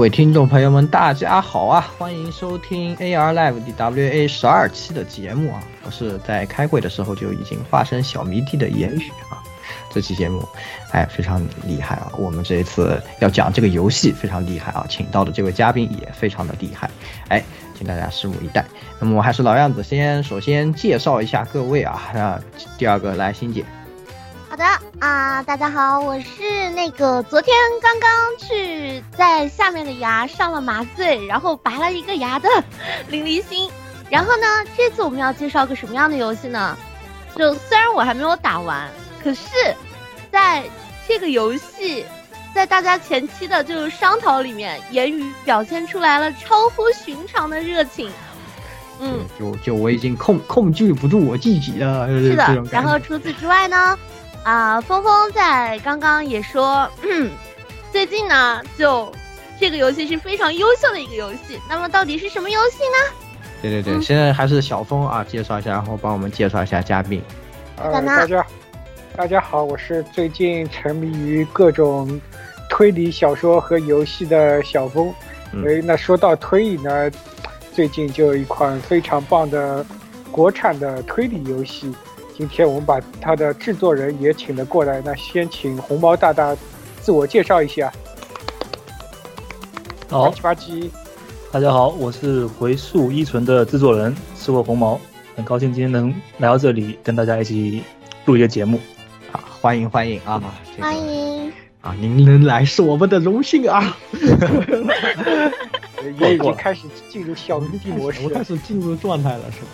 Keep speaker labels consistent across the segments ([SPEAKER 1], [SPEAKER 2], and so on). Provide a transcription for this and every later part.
[SPEAKER 1] 各位听众朋友们，大家好啊！欢迎收听 AR Live DWA 十二期的节目啊！我是在开会的时候就已经化身小迷弟的言语啊！这期节目，哎，非常厉害啊！我们这一次要讲这个游戏非常厉害啊，请到的这位嘉宾也非常的厉害，哎，请大家拭目以待。那么我还是老样子，先首先介绍一下各位啊，那第二个来欣姐。
[SPEAKER 2] 好的啊，大家好，我是那个昨天刚刚去在下面的牙上了麻醉，然后拔了一个牙的林离心。然后呢，这次我们要介绍个什么样的游戏呢？就虽然我还没有打完，可是在这个游戏在大家前期的就是商讨里面，言语表现出来了超乎寻常的热情。
[SPEAKER 1] 嗯，就就我已经控控制不住我自己了。
[SPEAKER 2] 是的，然后除此之外呢？啊，峰峰在刚刚也说，最近呢，就这个游戏是非常优秀的一个游戏。那么到底是什么游戏呢？
[SPEAKER 1] 对对对，现在还是小峰啊，介绍一下，然后帮我们介绍一下嘉宾。
[SPEAKER 3] 呃，大家大家好，我是最近沉迷于各种推理小说和游戏的小峰。哎，那说到推理呢，最近就有一款非常棒的国产的推理游戏。今天我们把他的制作人也请了过来，那先请红毛大大自我介绍一下。
[SPEAKER 4] 好，
[SPEAKER 3] 吧唧，
[SPEAKER 4] 大家好，我是回溯依存的制作人，是我红毛，很高兴今天能来到这里跟大家一起录一个节目，
[SPEAKER 1] 啊，欢迎欢迎啊，
[SPEAKER 2] 欢迎。
[SPEAKER 1] 啊，您能来是我们的荣幸啊，
[SPEAKER 3] 也已经开始进入小迷弟模式，我
[SPEAKER 1] 开始进入状态了，是吧？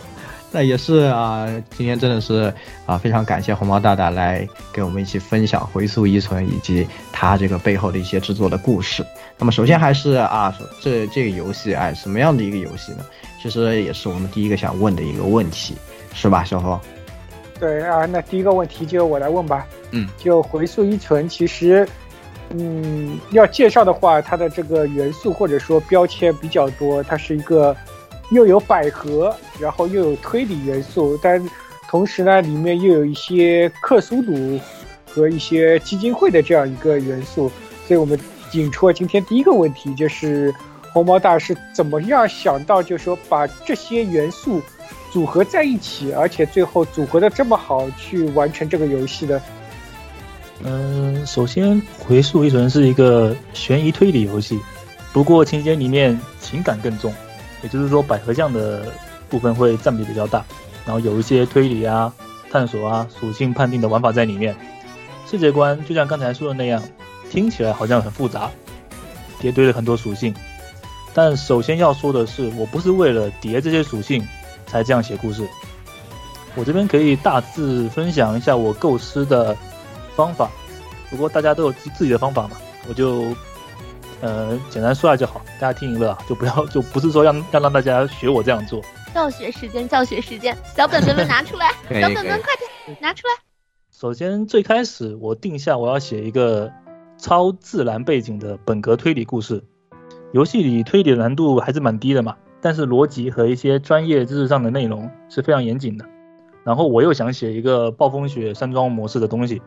[SPEAKER 1] 那也是啊，今天真的是啊，非常感谢红毛大大来跟我们一起分享《回溯遗存》以及他这个背后的一些制作的故事。那么首先还是啊，这这个游戏哎，什么样的一个游戏呢？其实也是我们第一个想问的一个问题，是吧，小峰？
[SPEAKER 3] 对啊，那第一个问题就我来问吧。
[SPEAKER 1] 嗯，
[SPEAKER 3] 就《回溯遗存》，其实嗯，要介绍的话，它的这个元素或者说标签比较多，它是一个。又有百合，然后又有推理元素，但同时呢，里面又有一些克苏鲁和一些基金会的这样一个元素，所以我们引出了今天第一个问题，就是红毛大师怎么样想到，就是说把这些元素组合在一起，而且最后组合的这么好，去完成这个游戏的。
[SPEAKER 4] 嗯，首先回溯一存是一个悬疑推理游戏，不过情节里面情感更重。也就是说，百合酱的部分会占比比较大，然后有一些推理啊、探索啊、属性判定的玩法在里面。世界观就像刚才说的那样，听起来好像很复杂，叠堆了很多属性。但首先要说的是，我不是为了叠这些属性才这样写故事。我这边可以大致分享一下我构思的方法，不过大家都有自己的方法嘛，我就。呃，简单说下就好，大家听一乐，就不要，就不是说让要让大家学我这样做。
[SPEAKER 2] 教学时间，教学时间，小本本们拿出来，小本本快点拿出来。
[SPEAKER 4] 首先，最开始我定下我要写一个超自然背景的本格推理故事。游戏里推理的难度还是蛮低的嘛，但是逻辑和一些专业知识上的内容是非常严谨的。然后我又想写一个暴风雪山庄模式的东西，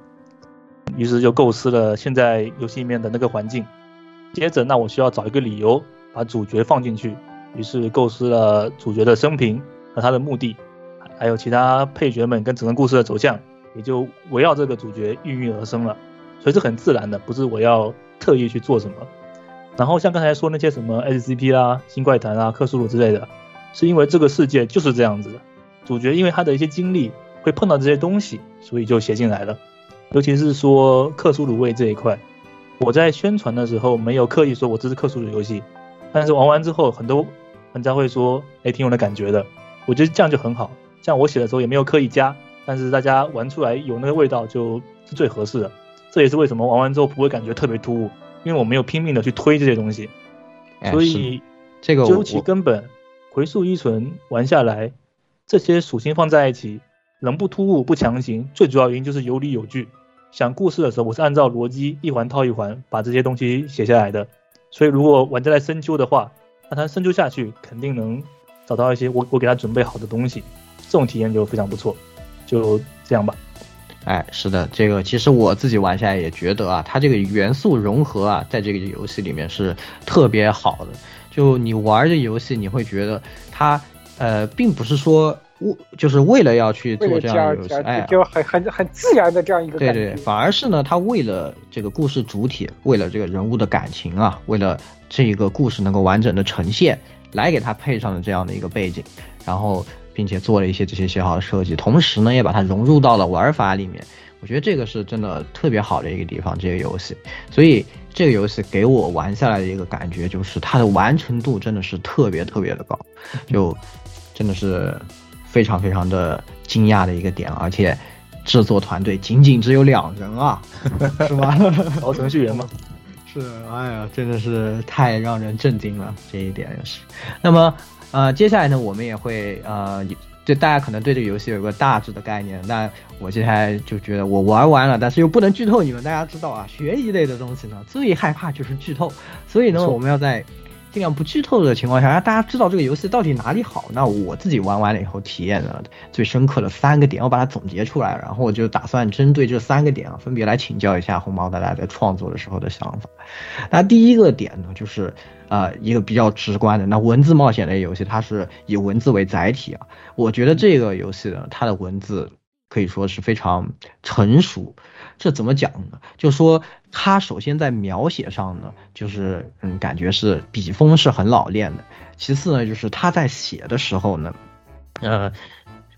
[SPEAKER 4] 于是就构思了现在游戏里面的那个环境。接着，那我需要找一个理由把主角放进去，于是构思了主角的生平和他的目的，还有其他配角们跟整个故事的走向，也就围绕这个主角孕育而生了。所以是很自然的，不是我要特意去做什么。然后像刚才说那些什么 SCP 啦、新怪谈啊、克苏鲁之类的，是因为这个世界就是这样子的，主角因为他的一些经历会碰到这些东西，所以就写进来了。尤其是说克苏鲁味这一块。我在宣传的时候没有刻意说我这是克苏鲁游戏，但是玩完之后很多玩家会说，哎，挺有那感觉的。我觉得这样就很好，像我写的时候也没有刻意加，但是大家玩出来有那个味道就是最合适的。这也是为什么玩完之后不会感觉特别突兀，因为我没有拼命的去推这些东西。所以
[SPEAKER 1] 这个
[SPEAKER 4] 究其根本，回溯依存玩下来，这些属性放在一起，能不突兀不强行，最主要原因就是有理有据。讲故事的时候，我是按照逻辑一环套一环把这些东西写下来的，所以如果玩家在深究的话，那他深究下去肯定能找到一些我我给他准备好的东西，这种体验就非常不错。就这样吧。
[SPEAKER 1] 哎，是的，这个其实我自己玩下来也觉得啊，它这个元素融合啊，在这个游戏里面是特别好的。就你玩这游戏，你会觉得它呃，并不是说为就是为了要去做这样的游戏，哎，
[SPEAKER 3] 就很很很自然的这样一个
[SPEAKER 1] 对对，反而是呢，他为了这个故事主体，为了这个人物的感情啊，为了这个故事能够完整的呈现，来给他配上了这样的一个背景，然后。并且做了一些这些写好的设计，同时呢，也把它融入到了玩法里面。我觉得这个是真的特别好的一个地方，这个游戏。所以这个游戏给我玩下来的一个感觉，就是它的完成度真的是特别特别的高，就真的是非常非常的惊讶的一个点。而且制作团队仅仅只有两人啊，是吧？
[SPEAKER 4] 老程序员吗？
[SPEAKER 1] 是，哎呀，真的是太让人震惊了，这一点也是。那么。呃，接下来呢，我们也会呃，就大家可能对这个游戏有个大致的概念，但我接下来就觉得我玩完了，但是又不能剧透你们。大家知道啊，悬疑类的东西呢，最害怕就是剧透，所以呢，我们要在。尽量不剧透的情况下，让大家知道这个游戏到底哪里好。那我自己玩完了以后，体验了最深刻的三个点，我把它总结出来，然后我就打算针对这三个点啊，分别来请教一下红毛大家在创作的时候的想法。那第一个点呢，就是呃一个比较直观的，那文字冒险类游戏，它是以文字为载体啊。我觉得这个游戏呢，它的文字可以说是非常成熟。这怎么讲呢？就说他首先在描写上呢，就是嗯，感觉是笔锋是很老练的。其次呢，就是他在写的时候呢，呃，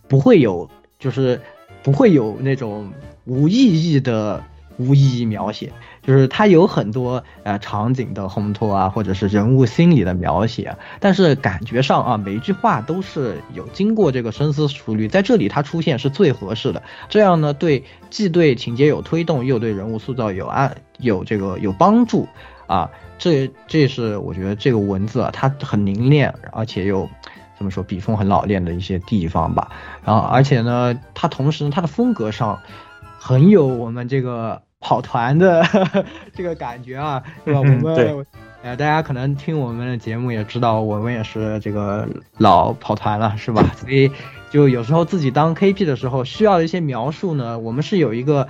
[SPEAKER 1] 不会有，就是不会有那种无意义的。无意义描写，就是它有很多呃场景的烘托啊，或者是人物心理的描写，但是感觉上啊，每一句话都是有经过这个深思熟虑，在这里它出现是最合适的。这样呢，对既对情节有推动，又对人物塑造有按有这个有帮助啊。这这是我觉得这个文字啊，它很凝练，而且又怎么说笔锋很老练的一些地方吧。然后而且呢，它同时它的风格上很有我们这个。跑团的 这个感觉啊，对吧？我们呃，大家可能听我们的节目也知道，我们也是这个老跑团了，是吧？所以就有时候自己当 KP 的时候，需要一些描述呢，我们是有一个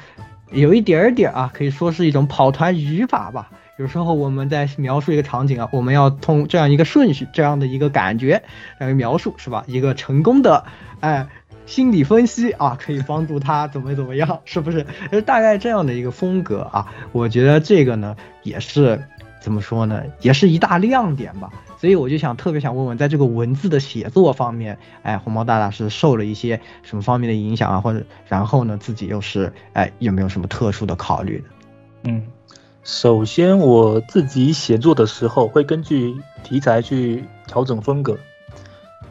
[SPEAKER 1] 有一点点啊，可以说是一种跑团语法吧。有时候我们在描述一个场景啊，我们要通这样一个顺序，这样的一个感觉来描述，是吧？一个成功的哎。心理分析啊，可以帮助他怎么怎么样，是不是？就 大概这样的一个风格啊，我觉得这个呢也是怎么说呢，也是一大亮点吧。所以我就想特别想问问，在这个文字的写作方面，哎，红毛大大是受了一些什么方面的影响啊？或者然后呢，自己又是哎有没有什么特殊的考虑
[SPEAKER 4] 呢？嗯，首先我自己写作的时候会根据题材去调整风格。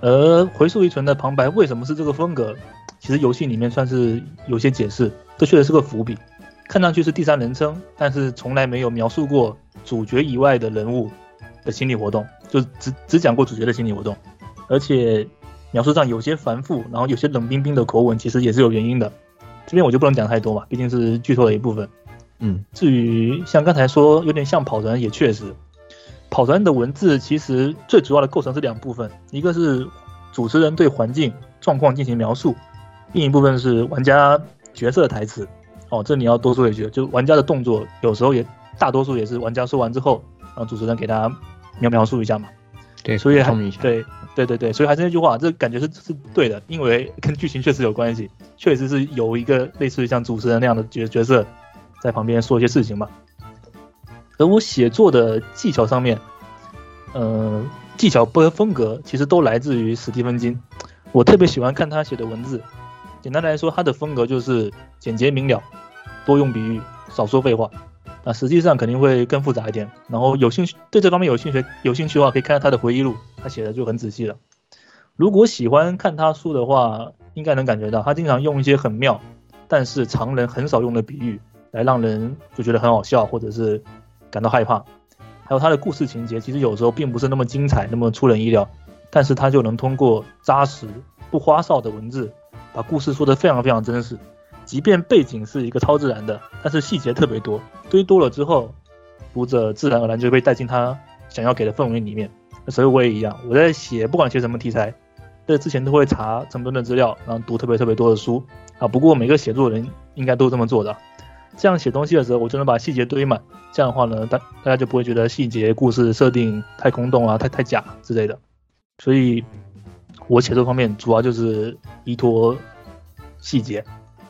[SPEAKER 4] 而回溯一存的旁白为什么是这个风格？其实游戏里面算是有些解释，这确实是个伏笔。看上去是第三人称，但是从来没有描述过主角以外的人物的心理活动，就只只讲过主角的心理活动。而且描述上有些繁复，然后有些冷冰冰的口吻，其实也是有原因的。这边我就不能讲太多嘛，毕竟是剧透的一部分。
[SPEAKER 1] 嗯，
[SPEAKER 4] 至于像刚才说有点像跑团，也确实。跑团的文字其实最主要的构成是两部分，一个是主持人对环境状况进行描述，另一部分是玩家角色的台词。哦，这你要多说一句，就玩家的动作有时候也大多数也是玩家说完之后，然后主持人给他描描述一下嘛。
[SPEAKER 1] 对，
[SPEAKER 4] 所以还对对对对，所以还是那句话，这感觉是是对的，因为跟剧情确实有关系，确实是有一个类似于像主持人那样的角角色在旁边说一些事情嘛。而我写作的技巧上面，呃，技巧和风格其实都来自于史蒂芬金。我特别喜欢看他写的文字。简单来说，他的风格就是简洁明了，多用比喻，少说废话。啊，实际上肯定会更复杂一点。然后有兴趣对这方面有兴趣有兴趣的话，可以看看他的回忆录，他写的就很仔细了。如果喜欢看他书的话，应该能感觉到他经常用一些很妙，但是常人很少用的比喻，来让人就觉得很好笑，或者是。感到害怕，还有他的故事情节，其实有时候并不是那么精彩，那么出人意料，但是他就能通过扎实不花哨的文字，把故事说得非常非常真实。即便背景是一个超自然的，但是细节特别多，堆多了之后，读者自然而然就被带进他想要给的氛围里面。所以我也一样，我在写不管写什么题材，在之前都会查成本的资料，然后读特别特别多的书啊。不过每个写作人应该都这么做的。这样写东西的时候，我就能把细节堆满。这样的话呢，大大家就不会觉得细节、故事设定太空洞啊、太太假之类的。所以，我写作方面主要就是依托细节，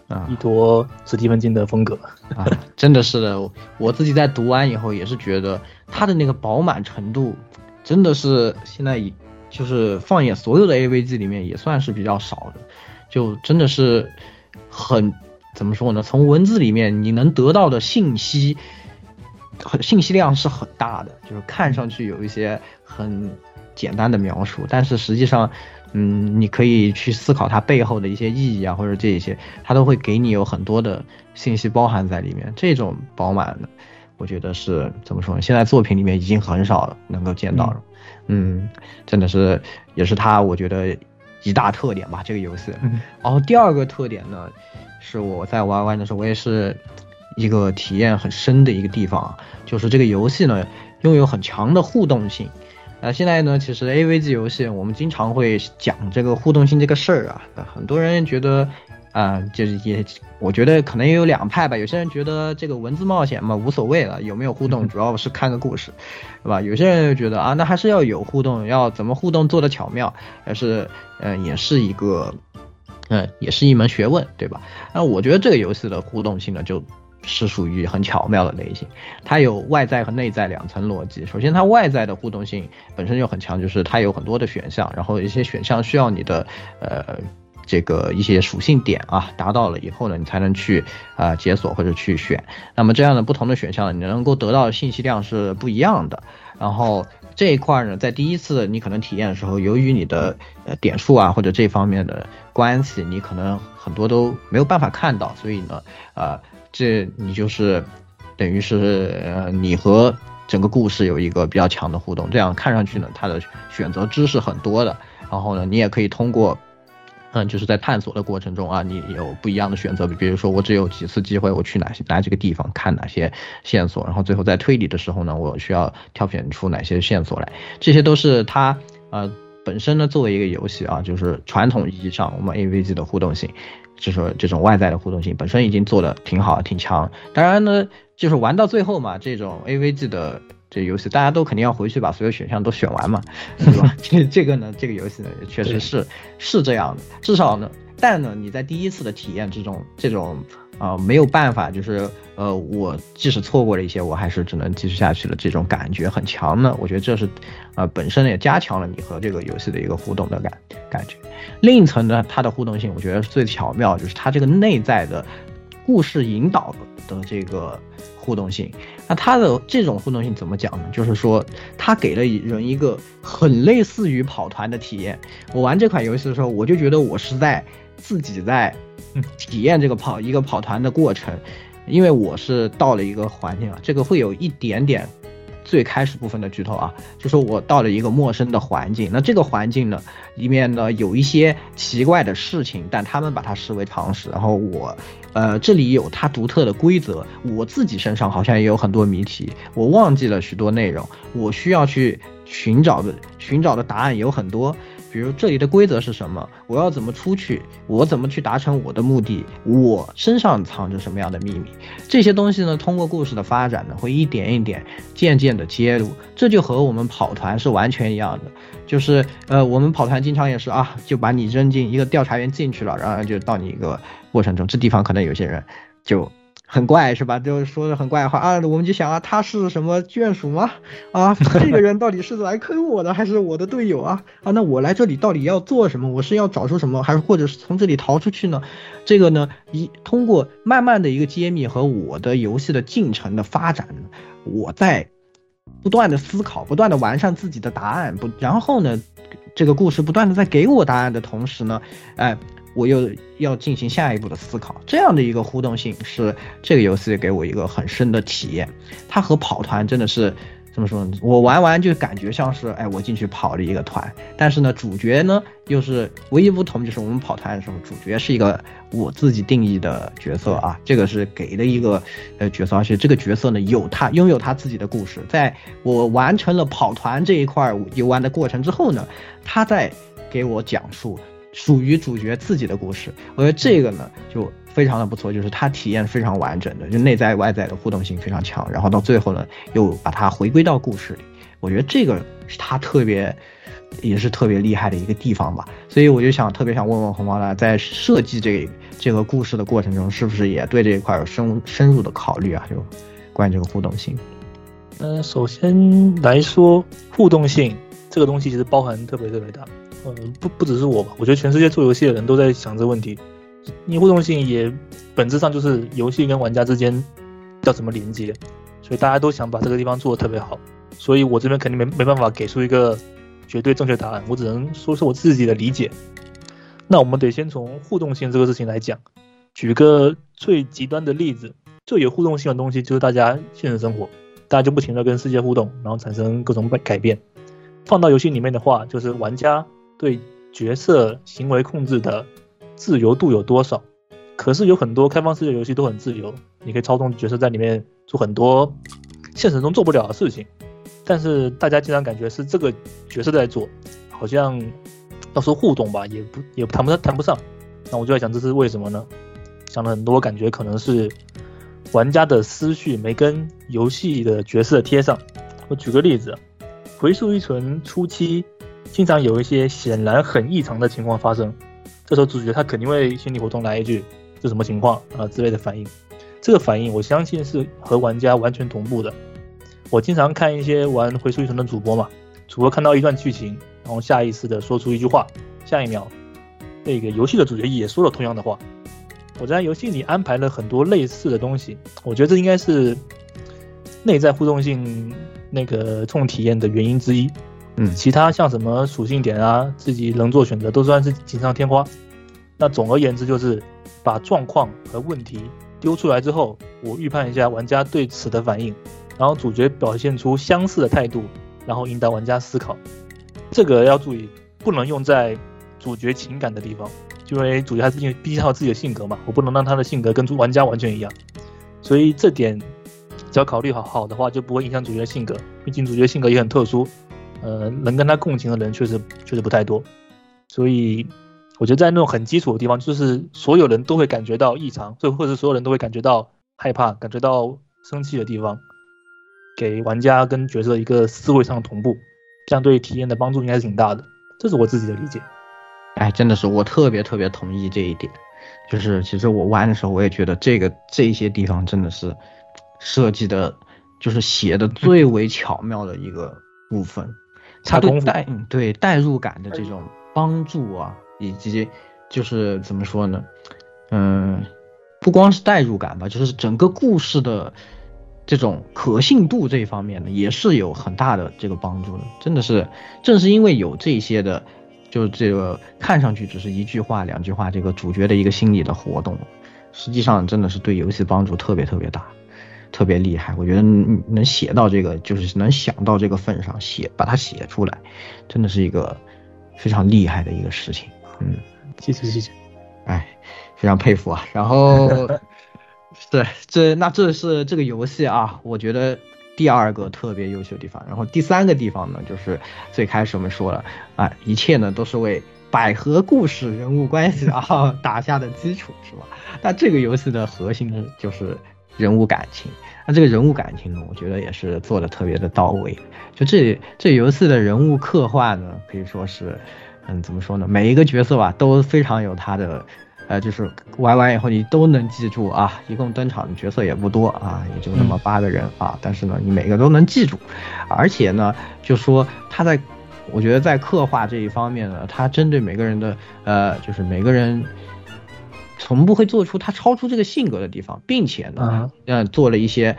[SPEAKER 1] 啊
[SPEAKER 4] 依托史蒂芬金的风格。
[SPEAKER 1] 啊，真的是的，我自己在读完以后也是觉得他的那个饱满程度，真的是现在以就是放眼所有的 AVG 里面也算是比较少的，就真的是很怎么说呢？从文字里面你能得到的信息，很信息量是很大的，就是看上去有一些很简单的描述，但是实际上。嗯，你可以去思考它背后的一些意义啊，或者这一些，它都会给你有很多的信息包含在里面。这种饱满的，我觉得是怎么说呢？现在作品里面已经很少能够见到了。嗯，真的是，也是它我觉得一大特点吧。这个游戏。
[SPEAKER 4] 嗯
[SPEAKER 1] 然后第二个特点呢，是我在玩玩的时候，我也是一个体验很深的一个地方啊，就是这个游戏呢拥有很强的互动性。呃，现在呢，其实 AVG 游戏我们经常会讲这个互动性这个事儿啊，很多人觉得，啊、就是也，我觉得可能也有两派吧。有些人觉得这个文字冒险嘛无所谓了，有没有互动 主要是看个故事，对吧？有些人就觉得啊，那还是要有互动，要怎么互动做的巧妙，还是嗯、呃也是一个，嗯、也是一门学问，对吧？那我觉得这个游戏的互动性呢，就是属于很巧妙的类型，它有外在和内在两层逻辑。首先，它外在的互动性本身就很强，就是它有很多的选项，然后一些选项需要你的呃这个一些属性点啊达到了以后呢，你才能去啊、解锁或者去选。那么这样的不同的选项，你能够得到的信息量是不一样的。然后这一块呢，在第一次你可能体验的时候，由于你的呃点数啊或者这方面的关系，你可能很多都没有办法看到，所以呢，啊。这你就是等于是呃，你和整个故事有一个比较强的互动，这样看上去呢，它的选择知识很多的。然后呢，你也可以通过，嗯，就是在探索的过程中啊，你有不一样的选择。比如说，我只有几次机会，我去哪些哪几个地方看哪些线索，然后最后在推理的时候呢，我需要挑选出哪些线索来，这些都是它呃本身呢作为一个游戏啊，就是传统意义上我们 AVG 的互动性。就是这种外在的互动性本身已经做的挺好、挺强。当然呢，就是玩到最后嘛，这种 AVG 的这游戏，大家都肯定要回去把所有选项都选完嘛，是吧？这这个呢，这个游戏呢，确实是是这样的。至少呢，但呢，你在第一次的体验之中，这种啊、呃、没有办法，就是呃，我即使错过了一些，我还是只能继续下去了，这种感觉很强呢。我觉得这是呃本身也加强了你和这个游戏的一个互动的感感觉。另一层呢，它的互动性，我觉得最巧妙就是它这个内在的故事引导的这个互动性。那它的这种互动性怎么讲呢？就是说，它给了人一个很类似于跑团的体验。我玩这款游戏的时候，我就觉得我是在自己在体验这个跑一个跑团的过程，因为我是到了一个环境啊，这个会有一点点。最开始部分的剧透啊，就说我到了一个陌生的环境，那这个环境呢，里面呢有一些奇怪的事情，但他们把它视为常识。然后我，呃，这里有它独特的规则，我自己身上好像也有很多谜题，我忘记了许多内容，我需要去寻找的寻找的答案有很多。比如这里的规则是什么？我要怎么出去？我怎么去达成我的目的？我身上藏着什么样的秘密？这些东西呢，通过故事的发展呢，会一点一点、渐渐的揭露。这就和我们跑团是完全一样的。就是呃，我们跑团经常也是啊，就把你扔进一个调查员进去了，然后就到你一个过程中，这地方可能有些人就。很怪是吧？就说的很怪的话啊，我们就想啊，他是什么眷属吗？啊，这个人到底是来坑我的，还是我的队友啊？啊，那我来这里到底要做什么？我是要找出什么，还是或者是从这里逃出去呢？这个呢，一通过慢慢的一个揭秘和我的游戏的进程的发展，我在不断的思考，不断的完善自己的答案，不，然后呢，这个故事不断的在给我答案的同时呢，哎。我又要进行下一步的思考，这样的一个互动性是这个游戏给我一个很深的体验。它和跑团真的是怎么说呢？我玩完就感觉像是，哎，我进去跑了一个团，但是呢，主角呢又是唯一不同，就是我们跑团的时候，主角是一个我自己定义的角色啊，这个是给的一个呃角色，而且这个角色呢有他拥有他自己的故事。在我完成了跑团这一块游玩的过程之后呢，他在给我讲述。属于主角自己的故事，我觉得这个呢，就非常的不错，就是它体验非常完整的，就内在外在的互动性非常强，然后到最后呢，又把它回归到故事里，我觉得这个是它特别，也是特别厉害的一个地方吧。所以我就想特别想问问红毛呢，在设计这这个故事的过程中，是不是也对这一块有深深入的考虑啊？就关于这个互动性。
[SPEAKER 4] 嗯，首先来说，互动性这个东西其实包含特别特别大。呃，不不只是我吧，我觉得全世界做游戏的人都在想这个问题。你互动性也本质上就是游戏跟玩家之间要怎么连接，所以大家都想把这个地方做得特别好。所以我这边肯定没没办法给出一个绝对正确答案，我只能说是我自己的理解。那我们得先从互动性这个事情来讲，举个最极端的例子，最有互动性的东西就是大家现实生活，大家就不停的跟世界互动，然后产生各种改改变。放到游戏里面的话，就是玩家对角色行为控制的。自由度有多少？可是有很多开放世界游戏都很自由，你可以操纵角色在里面做很多现实中做不了的事情。但是大家经常感觉是这个角色在做，好像要说互动吧，也不也谈不上谈不上。那我就在想，这是为什么呢？想了很多，感觉可能是玩家的思绪没跟游戏的角色贴上。我举个例子，回溯一存初期，经常有一些显然很异常的情况发生。这时候主角他肯定会心理活动来一句这什么情况啊之类的反应，这个反应我相信是和玩家完全同步的。我经常看一些玩回溯一城的主播嘛，主播看到一段剧情，然后下意识的说出一句话，下一秒那个游戏的主角也说了同样的话。我在游戏里安排了很多类似的东西，我觉得这应该是内在互动性那个这种体验的原因之一。
[SPEAKER 1] 嗯，
[SPEAKER 4] 其他像什么属性点啊，自己能做选择，都算是锦上添花。那总而言之，就是把状况和问题丢出来之后，我预判一下玩家对此的反应，然后主角表现出相似的态度，然后引导玩家思考。这个要注意，不能用在主角情感的地方，因为主角他毕竟毕竟有自己的性格嘛，我不能让他的性格跟玩家完全一样。所以这点只要考虑好好的话，就不会影响主角的性格。毕竟主角性格也很特殊。呃，能跟他共情的人确实确实不太多，所以我觉得在那种很基础的地方，就是所有人都会感觉到异常，或或者所有人都会感觉到害怕、感觉到生气的地方，给玩家跟角色一个思维上的同步，这样对体验的帮助应该是挺大的。这是我自己的理解。
[SPEAKER 1] 哎，真的是我特别特别同意这一点，就是其实我玩的时候，我也觉得这个这些地方真的是设计的，就是写的最为巧妙的一个部分。它对代对代入感的这种帮助啊，以及就是怎么说呢？嗯，不光是代入感吧，就是整个故事的这种可信度这一方面呢，也是有很大的这个帮助的。真的是，正是因为有这些的，就这个看上去只是一句话、两句话，这个主角的一个心理的活动，实际上真的是对游戏帮助特别特别大。特别厉害，我觉得能写到这个，就是能想到这个份上，写把它写出来，真的是一个非常厉害的一个事情。嗯，
[SPEAKER 4] 谢谢谢谢，
[SPEAKER 1] 哎，非常佩服啊。然后，对，这那这是这个游戏啊，我觉得第二个特别优秀的地方。然后第三个地方呢，就是最开始我们说了啊，一切呢都是为百合故事人物关系啊打下的基础，是吧？那这个游戏的核心呢，就是。人物感情，那这个人物感情呢，我觉得也是做的特别的到位。就这这游戏的人物刻画呢，可以说是，嗯，怎么说呢？每一个角色吧，都非常有他的，呃，就是玩完以后你都能记住啊。一共登场的角色也不多啊，也就那么八个人啊，但是呢，你每个都能记住。而且呢，就说他在，我觉得在刻画这一方面呢，他针对每个人的，呃，就是每个人。从不会做出他超出这个性格的地方，并且呢，嗯，做了一些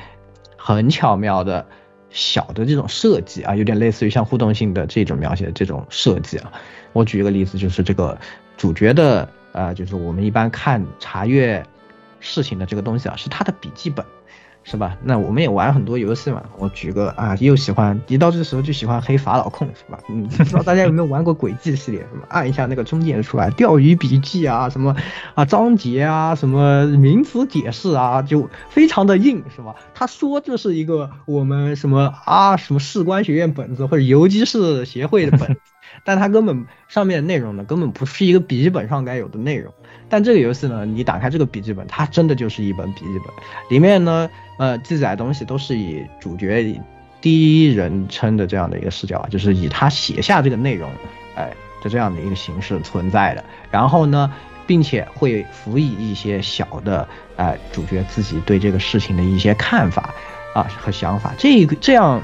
[SPEAKER 1] 很巧妙的小的这种设计啊，有点类似于像互动性的这种描写的这种设计啊。我举一个例子，就是这个主角的，呃，就是我们一般看查阅事情的这个东西啊，是他的笔记本。是吧？那我们也玩很多游戏嘛。我举个啊，又喜欢一到这时候就喜欢黑法老控，是吧？嗯，不知道大家有没有玩过轨迹系列？什么按一下那个中间出来钓鱼笔记啊，什么啊章节啊，什么名词解释啊，就非常的硬，是吧？他说这是一个我们什么啊什么士官学院本子或者游击士协会的本子。但它根本上面的内容呢，根本不是一个笔记本上该有的内容。但这个游戏呢，你打开这个笔记本，它真的就是一本笔记本，里面呢，呃，记载的东西都是以主角第一人称的这样的一个视角啊，就是以他写下这个内容，哎，的这样的一个形式存在的。然后呢，并且会辅以一些小的，哎，主角自己对这个事情的一些看法啊和想法。这个这样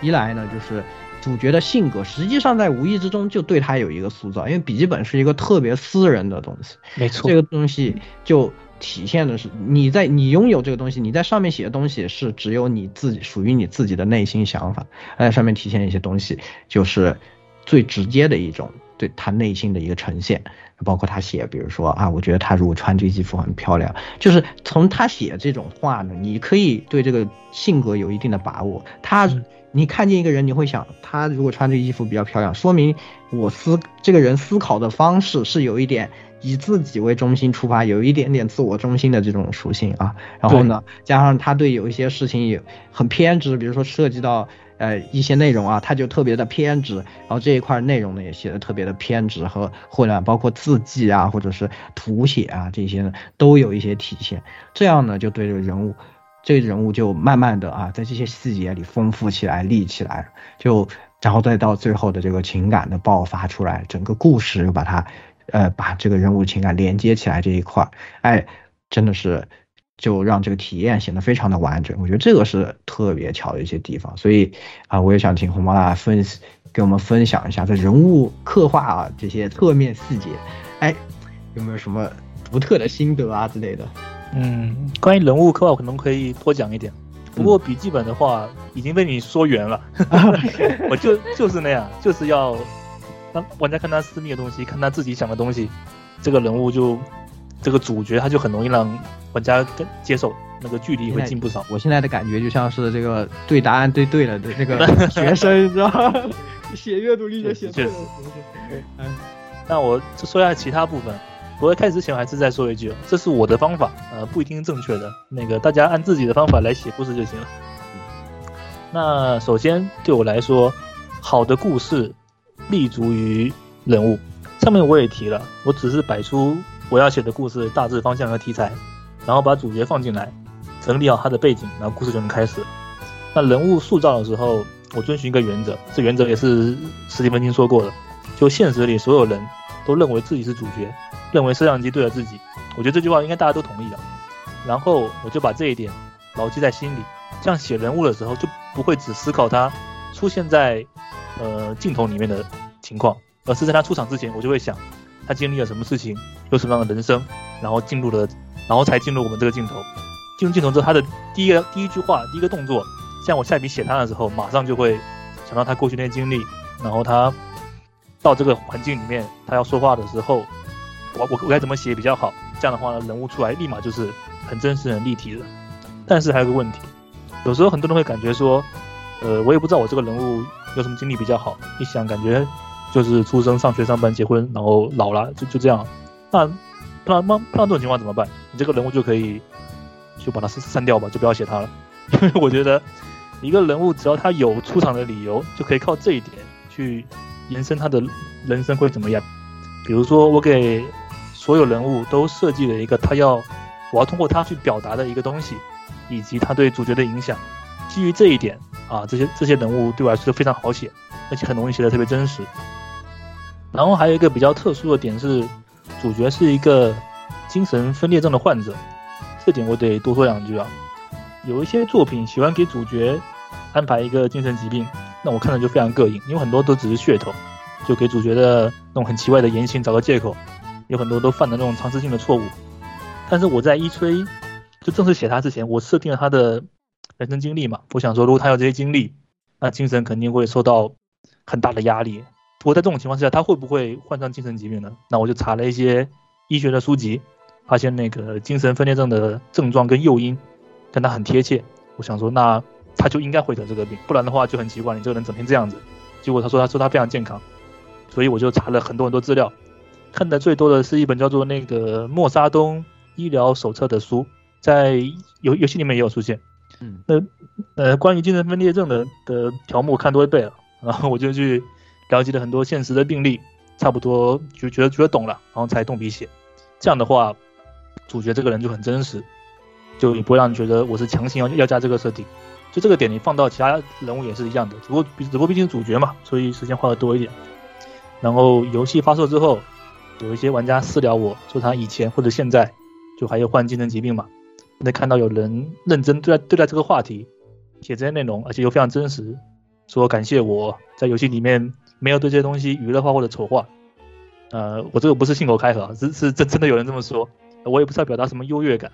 [SPEAKER 1] 一来呢，就是主角的性格实际上在无意之中就对他有一个塑造，因为笔记本是一个特别私人的东西。
[SPEAKER 4] 没错
[SPEAKER 1] 这，个东西就体现的是你在你拥有这个东西，你在上面写的东西是只有你自己属于你自己的内心想法，在上面体现一些东西，就是最直接的一种对他内心的一个呈现。包括他写，比如说啊，我觉得他如果穿这个衣服很漂亮，就是从他写这种话呢，你可以对这个性格有一定的把握。他
[SPEAKER 4] 嗯
[SPEAKER 1] 你看见一个人，你会想，他如果穿这个衣服比较漂亮，说明我思这个人思考的方式是有一点以自己为中心出发，有一点点自我中心的这种属性啊。然后呢，加上他对有一些事情也很偏执，比如说涉及到呃一些内容啊，他就特别的偏执。然后这一块内容呢也写的特别的偏执和混乱，包括字迹啊或者是图写啊这些呢都有一些体现。这样呢就对这个人物。这个人物就慢慢的啊，在这些细节里丰富起来、立起来，就然后再到最后的这个情感的爆发出来，整个故事又把它，呃，把这个人物情感连接起来这一块儿，哎，真的是就让这个体验显得非常的完整。我觉得这个是特别巧的一些地方，所以啊，我也想请红毛大分给我们分享一下在人物刻画啊这些侧面细节，哎，有没有什么独特的心得啊之类的？
[SPEAKER 4] 嗯，关于人物刻画，我可能可以多讲一点。不过笔记本的话，已经被你说圆了。我就就是那样，就是要让玩家看他私密的东西，看他自己想的东西，这个人物就这个主角他就很容易让玩家跟接受，那个距离会近不少。
[SPEAKER 1] 我现在的感觉就像是这个对答案对对了的那个 学生，你知道吗？写阅读理解写对了。
[SPEAKER 4] 那我就说一下其他部分。我在开始之前，还是再说一句，这是我的方法，呃，不一定正确的。那个大家按自己的方法来写故事就行了。那首先对我来说，好的故事立足于人物。上面我也提了，我只是摆出我要写的故事大致方向和题材，然后把主角放进来，整理好他的背景，然后故事就能开始。那人物塑造的时候，我遵循一个原则，这原则也是史蒂芬金说过的，就现实里所有人都认为自己是主角，认为摄像机对着自己。我觉得这句话应该大家都同意的。然后我就把这一点牢记在心里，这样写人物的时候就不会只思考他出现在呃镜头里面的情况，而是在他出场之前，我就会想他经历了什么事情，有什么样的人生，然后进入了，然后才进入我们这个镜头。进入镜头之后，他的第一个第一句话、第一个动作，像我下笔写他的时候，马上就会想到他过去那些经历，然后他到这个环境里面，他要说话的时候，我我我该怎么写比较好？这样的话呢，人物出来立马就是很真实、很立体的。但是还有个问题，有时候很多人会感觉说，呃，我也不知道我这个人物有什么经历比较好。一想，感觉就是出生、上学、上班、结婚，然后老了，就就这样。那碰到碰碰到这种情况怎么办？你这个人物就可以就把它删删掉吧，就不要写他了。因 为我觉得一个人物只要他有出场的理由，就可以靠这一点去延伸他的人生会怎么样。比如说，我给所有人物都设计了一个他要我要通过他去表达的一个东西，以及他对主角的影响。基于这一点啊，这些这些人物对我来说都非常好写，而且很容易写的特别真实。然后还有一个比较特殊的点是，主角是一个精神分裂症的患者，这点我得多说两句啊。有一些作品喜欢给主角安排一个精神疾病，那我看着就非常膈应，因为很多都只是噱头，就给主角的那种很奇怪的言行找个借口，有很多都犯了那种常识性的错误。但是我在一吹就正式写他之前，我设定了他的人生经历嘛，我想说如果他有这些经历，那精神肯定会受到很大的压力。不过在这种情况下，他会不会患上精神疾病呢？那我就查了一些医学的书籍，发现那个精神分裂症的症状跟诱因跟他很贴切。我想说，那他就应该会得这个病，不然的话就很奇怪，你这个人整天这样子。结果他说，他说他非常健康，所以我就查了很多很多资料，看的最多的是一本叫做那个莫沙东医疗手册的书，在游游戏里面也有出现。
[SPEAKER 1] 嗯，
[SPEAKER 4] 那呃，关于精神分裂症的的条目看都会背了，然后我就去了解了很多现实的病例，差不多就觉得觉得懂了，然后才动笔写。这样的话，主角这个人就很真实，就也不会让你觉得我是强行要要加这个设定。就这个点，你放到其他人物也是一样的，只不过只不过毕竟主角嘛，所以时间花的多一点。然后游戏发售之后，有一些玩家私聊我说他以前或者现在就还有患精神疾病嘛，能看到有人认真对待对待这个话题，写这些内容，而且又非常真实，说感谢我在游戏里面没有对这些东西娱乐化或者丑化。呃，我这个不是信口开河，是是真真的有人这么说，我也不是要表达什么优越感，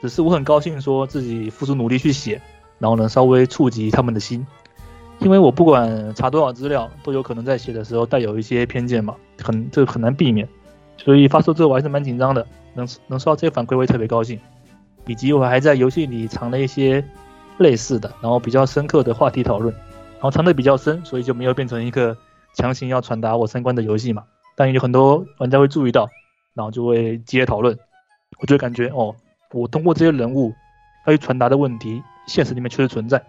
[SPEAKER 4] 只是我很高兴说自己付出努力去写，然后能稍微触及他们的心，因为我不管查多少资料，都有可能在写的时候带有一些偏见嘛，很这个很难避免，所以发售之后我还是蛮紧张的，能能收到这些反馈我也特别高兴，以及我还在游戏里藏了一些类似的，然后比较深刻的话题讨论，然后藏的比较深，所以就没有变成一个强行要传达我三观的游戏嘛。但也有很多玩家会注意到，然后就会激烈讨论。我就感觉哦，我通过这些人物要去传达的问题，现实里面确实存在。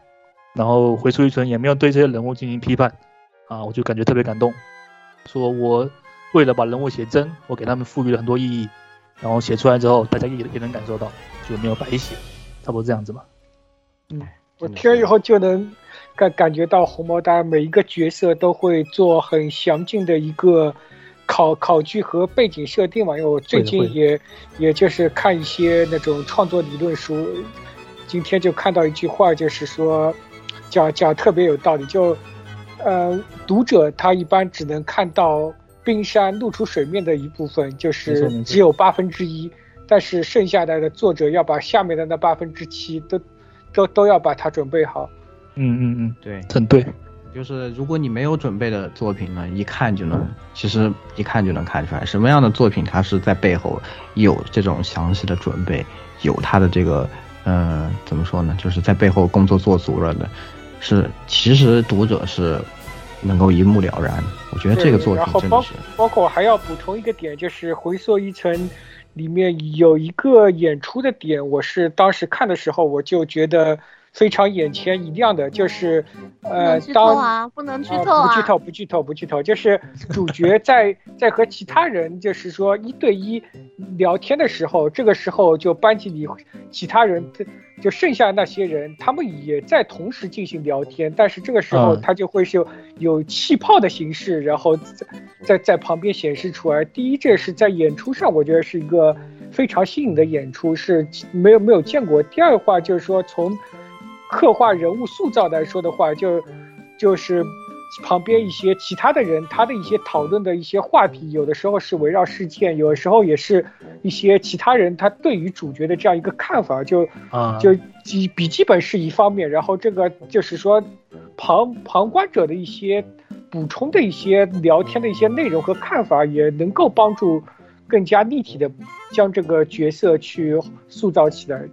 [SPEAKER 4] 然后回出一存也没有对这些人物进行批判，啊，我就感觉特别感动。说我为了把人物写真，我给他们赋予了很多意义，然后写出来之后，大家也也能感受到，就没有白写，差不多这样子吧。
[SPEAKER 3] 嗯，我听了以后就能感感觉到红毛丹每一个角色都会做很详尽的一个。考考据和背景设定嘛，因为我最近也也就是看一些那种创作理论书，今天就看到一句话，就是说讲讲特别有道理，就呃读者他一般只能看到冰山露出水面的一部分，就是只有八分之一，但是剩下的的作者要把下面的那八分之七都都都要把它准备好。
[SPEAKER 4] 嗯嗯嗯，
[SPEAKER 1] 对，
[SPEAKER 4] 很对。
[SPEAKER 1] 就是如果你没有准备的作品呢，一看就能，其实一看就能看出来什么样的作品它是在背后有这种详细的准备，有它的这个，嗯，怎么说呢？就是在背后工作做足了的，是其实读者是能够一目了然。我觉得这个作品真的是。
[SPEAKER 3] 包括我还要补充一个点，就是回溯一层，里面有一个演出的点，我是当时看的时候我就觉得。非常眼前一亮的就是，呃，当
[SPEAKER 2] 不能剧透啊，
[SPEAKER 3] 不剧透，不剧透，不剧透，就是主角在在和其他人就是说一对一聊天的时候，这个时候就班级里其他人就剩下那些人，他们也在同时进行聊天，但是这个时候他就会是有气泡的形式，然后在在在旁边显示出来。第一，这是在演出上，我觉得是一个非常新颖的演出，是没有没有见过。第二话就是说从。刻画人物塑造来说的话，就就是旁边一些其他的人，他的一些讨论的一些话题，有的时候是围绕事件，有的时候也是一些其他人他对于主角的这样一个看法，就
[SPEAKER 4] 啊，
[SPEAKER 3] 就记笔记本是一方面，然后这个就是说旁旁观者的一些补充的一些聊天的一些内容和看法，也能够帮助更加立体的将这个角色去塑造起来。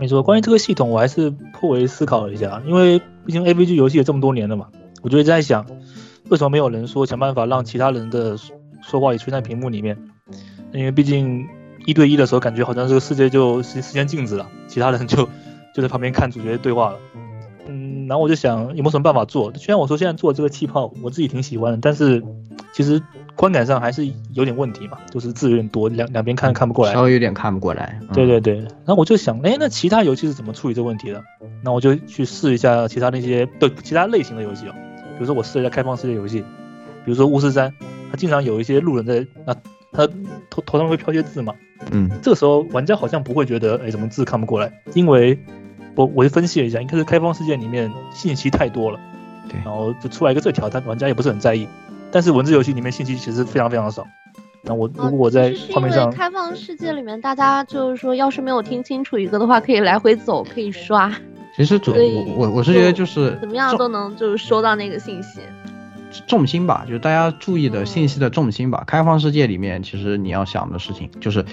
[SPEAKER 4] 没错，关于这个系统，我还是颇为思考了一下，因为毕竟 A V G 游戏也这么多年了嘛，我就一直在想，为什么没有人说想办法让其他人的说话也出现在屏幕里面？因为毕竟一对一的时候，感觉好像这个世界就时时间静止了，其他人就就在旁边看主角对话了。嗯，然后我就想有没有什么办法做？虽然我说现在做这个气泡，我自己挺喜欢的，但是其实。观感上还是有点问题嘛，就是字有点多，两两边看看不过来，
[SPEAKER 1] 稍微有点看不过来。
[SPEAKER 4] 对对对，然后我就想，哎，那其他游戏是怎么处理这个问题的？那我就去试一下其他那些对其他类型的游戏哦，比如说我试一下开放世界游戏，比如说巫师三，它经常有一些路人在，那他头头上会飘些字嘛，
[SPEAKER 1] 嗯，
[SPEAKER 4] 这个时候玩家好像不会觉得，哎，怎么字看不过来？因为我我就分析了一下，应该是开放世界里面信息太多了，
[SPEAKER 1] 对，
[SPEAKER 4] 然后就出来一个这条，但玩家也不是很在意。但是文字游戏里面信息其实非常非常少。那我如果我在画面上，
[SPEAKER 2] 开放世界里面，大家就是说，要是没有听清楚一个的话，可以来回走，可以刷。
[SPEAKER 1] 其实主我我我是觉得就是
[SPEAKER 2] 怎么样都能就是收到那个信息。
[SPEAKER 1] 重心吧，就是大家注意的信息的重心吧。开放世界里面，其实你要想的事情就是。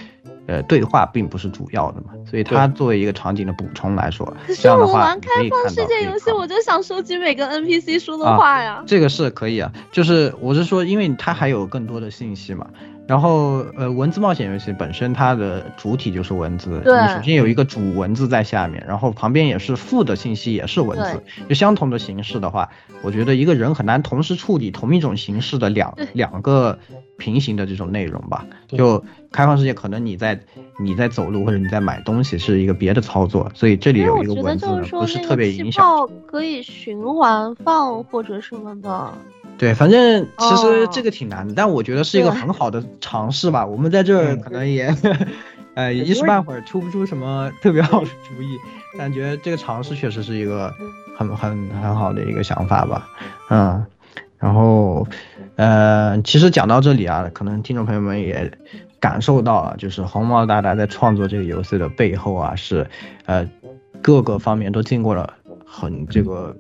[SPEAKER 1] 呃，对话并不是主要的嘛，所以它作为一个场景的补充来说，
[SPEAKER 2] 可是我玩开放世界游戏，我就想收集每个 NPC 说的话呀。
[SPEAKER 1] 这个是可以啊，就是我是说，因为它还有更多的信息嘛。然后，呃，文字冒险游戏本身它的主体就是文字，你首先有一个主文字在下面，然后旁边也是副的信息也是文字，就相同的形式的话，我觉得一个人很难同时处理同一种形式的两两个平行的这种内容吧。就开放世界，可能你在你在走路或者你在买东西是一个别的操作，所以这里有一个文字不是特别影响。
[SPEAKER 2] 泡可以循环放或者什么的。
[SPEAKER 1] 对，反正其实
[SPEAKER 2] 哦
[SPEAKER 1] 这个挺难的，但我觉得是一个很好的尝试吧。我们在这儿
[SPEAKER 4] 嗯
[SPEAKER 1] 可能也，呃，一时半会儿出不出什么特别好的主意，但觉得这个尝试确实是一个很很很好的一个想法吧。嗯，然后，呃，其实讲到这里啊，可能听众朋友们也感受到了，就是红毛大大在创作这个游戏的背后啊，是呃各个方面都经过了很这个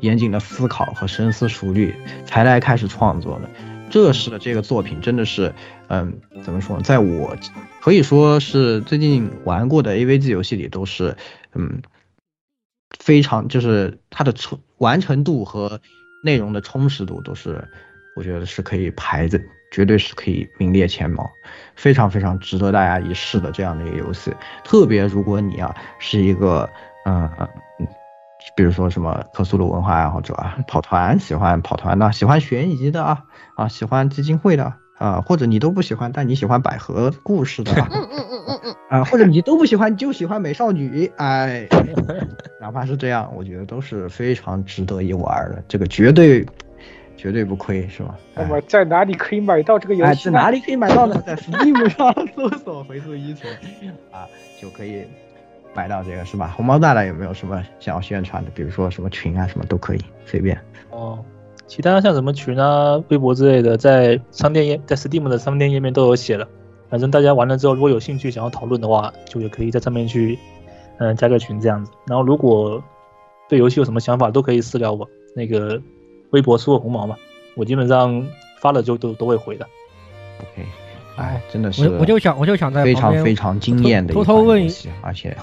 [SPEAKER 1] 严谨的思考和深思熟虑，才来开始创作的。这是这个作品真的是，嗯，怎么说呢？在我可以说是最近玩过的 AVG 游戏里，都是，嗯，非常就是它的充完成度和内容的充实度都是，我觉得是可以排在，绝对是可以名列前茅，非常非常值得大家一试的这样的一个游戏。特别如果你啊是一个，嗯比如说什么克苏鲁文化爱好者啊，跑团喜欢跑团的，喜欢悬疑的啊，啊喜欢基金会的啊，或者你都不喜欢，但你喜欢百合故事的啊，
[SPEAKER 2] 嗯嗯嗯嗯嗯，
[SPEAKER 1] 啊或者你都不喜欢，就喜欢美少女，哎，哪怕是这样，我觉得都是非常值得一玩的，这个绝对绝对不亏，是吧？
[SPEAKER 3] 那么在哪里可以买到这个游
[SPEAKER 1] 哎，
[SPEAKER 3] 戏呢？
[SPEAKER 1] 在哪里可以买到呢？在 Steam 上搜索“回溯依存”啊，就可以买到这个，是吧？红毛大大有没有什么想要宣传的？比如说什么群啊，什么都可以，随便。
[SPEAKER 4] 哦，其他像什么群啊、微博之类的，在商店页在 Steam 的商店页面都有写了。反正大家玩了之后，如果有兴趣想要讨论的话，就也可以在上面去，嗯、加个群这样子。然后如果对游戏有什么想法，都可以私聊我，那个微博搜我红毛嘛，我基本上发了就都都会回的。
[SPEAKER 1] OK，哎，真的是
[SPEAKER 5] 我我就想我就想在
[SPEAKER 1] 非
[SPEAKER 5] 旁边
[SPEAKER 1] 常非常惊艳的一
[SPEAKER 5] 偷偷问一
[SPEAKER 1] 款游戏，而且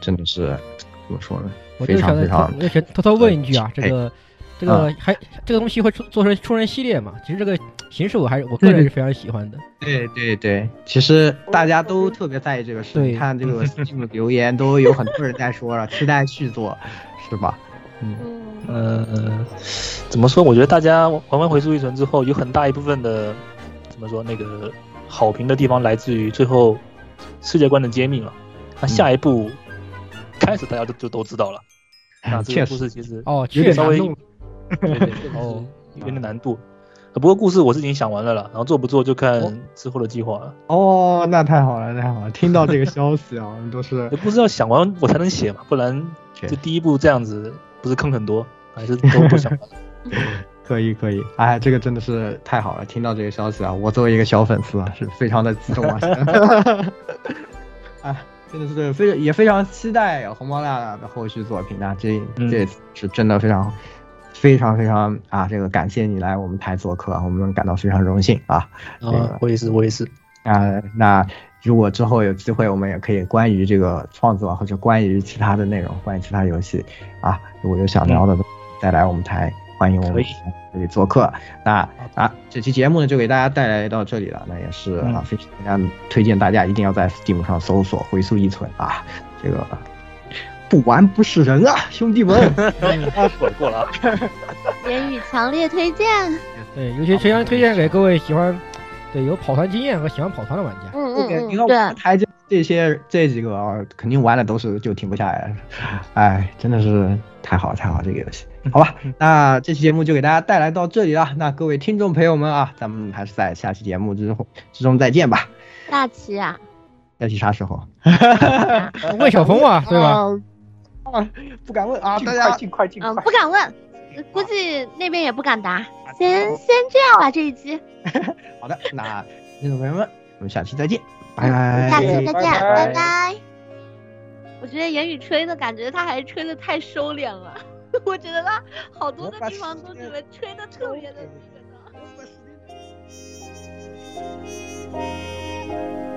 [SPEAKER 1] 真的是怎么说呢？非
[SPEAKER 5] 我就想在
[SPEAKER 1] 常非常
[SPEAKER 5] 我就想偷偷问一句啊，这
[SPEAKER 1] 哎
[SPEAKER 5] 个这个还这个东西会出做成出人系列嘛？其实这个形式我还是我个人是非常喜欢的。
[SPEAKER 1] 对对对，其实大家都特别在意这个事。你看这个 Steam 留言都有很多人在说了，期待续作，是吧？嗯，
[SPEAKER 2] 嗯，
[SPEAKER 4] 嗯，怎么说？我觉得大家玩完回溯一存之后，有很大一部分的怎么说那个好评的地方来自于最后世界观的揭秘了。那下一步、开始大家都就都知道了。那这个故事其实
[SPEAKER 5] 哦，
[SPEAKER 1] 有
[SPEAKER 5] 点
[SPEAKER 4] 稍微有点难度。呃不过故事我是已经想完了啦，然后做不做就看
[SPEAKER 1] 哦
[SPEAKER 4] 之后的计划了。
[SPEAKER 1] 哦，那太好了，太好了！听到这个消息啊，我 们都是
[SPEAKER 4] 故事要想完我才能写嘛，不然
[SPEAKER 1] 确
[SPEAKER 4] 就第一步这样子不是坑很多，还是都不想完了。
[SPEAKER 1] 可以可以，哎，这个真的是太好了！听到这个消息啊，我作为一个小粉丝啊，是非常的激动啊！哎，真的是非常也非常期待红毛大大的后续作品啊！这
[SPEAKER 4] 嗯
[SPEAKER 1] 这次是真的非常非常非常啊，这个感谢你来我们台做客，我们感到非常荣幸啊！
[SPEAKER 4] 啊，我也是，我也是。
[SPEAKER 1] 啊，那如果之后有机会，我们也可以关于这个创作或者关于其他的内容，关于其他游戏啊，如果有想聊的，再来我们台，欢迎我们这里做客。那啊，这期节目呢就给大家带来到这里了，那也是啊，
[SPEAKER 4] 嗯
[SPEAKER 1] 非常推荐大家一定要在 Steam 上搜索“回溯一存”啊，这个不玩不是人啊，兄弟们！
[SPEAKER 4] 过了过了啊。
[SPEAKER 2] 言语强烈推荐。
[SPEAKER 5] 对，尤其非常推荐给各位喜欢对有跑团经验和喜欢跑团的玩家。
[SPEAKER 2] 嗯
[SPEAKER 1] 这个
[SPEAKER 2] 嗯嗯，
[SPEAKER 1] 你看我台这这些这几个啊，肯定玩的都是就停不下来了，哎，真的是太好了太好了这个游戏，好吧，那这期节目就给大家带来到这里了，那各位听众朋友们啊，咱们还是在下期节目之后之中再见吧，
[SPEAKER 2] 下期啊，
[SPEAKER 1] 下期啥时候？
[SPEAKER 5] 魏小峰啊，对吧？
[SPEAKER 1] 啊？啊，不敢问啊，大家
[SPEAKER 3] 尽快尽
[SPEAKER 2] 嗯，
[SPEAKER 3] 快
[SPEAKER 2] 不。敢问，估计那边也不敢答。先先这样吧，这一期，
[SPEAKER 1] 好的，那听众朋友们，我们下期再见，拜拜。
[SPEAKER 2] 下期再见，
[SPEAKER 3] 拜拜
[SPEAKER 2] 拜拜。我觉得言语吹的感觉他还吹的太收敛了，我觉得他好多的地方都觉得吹的特别的那个呢。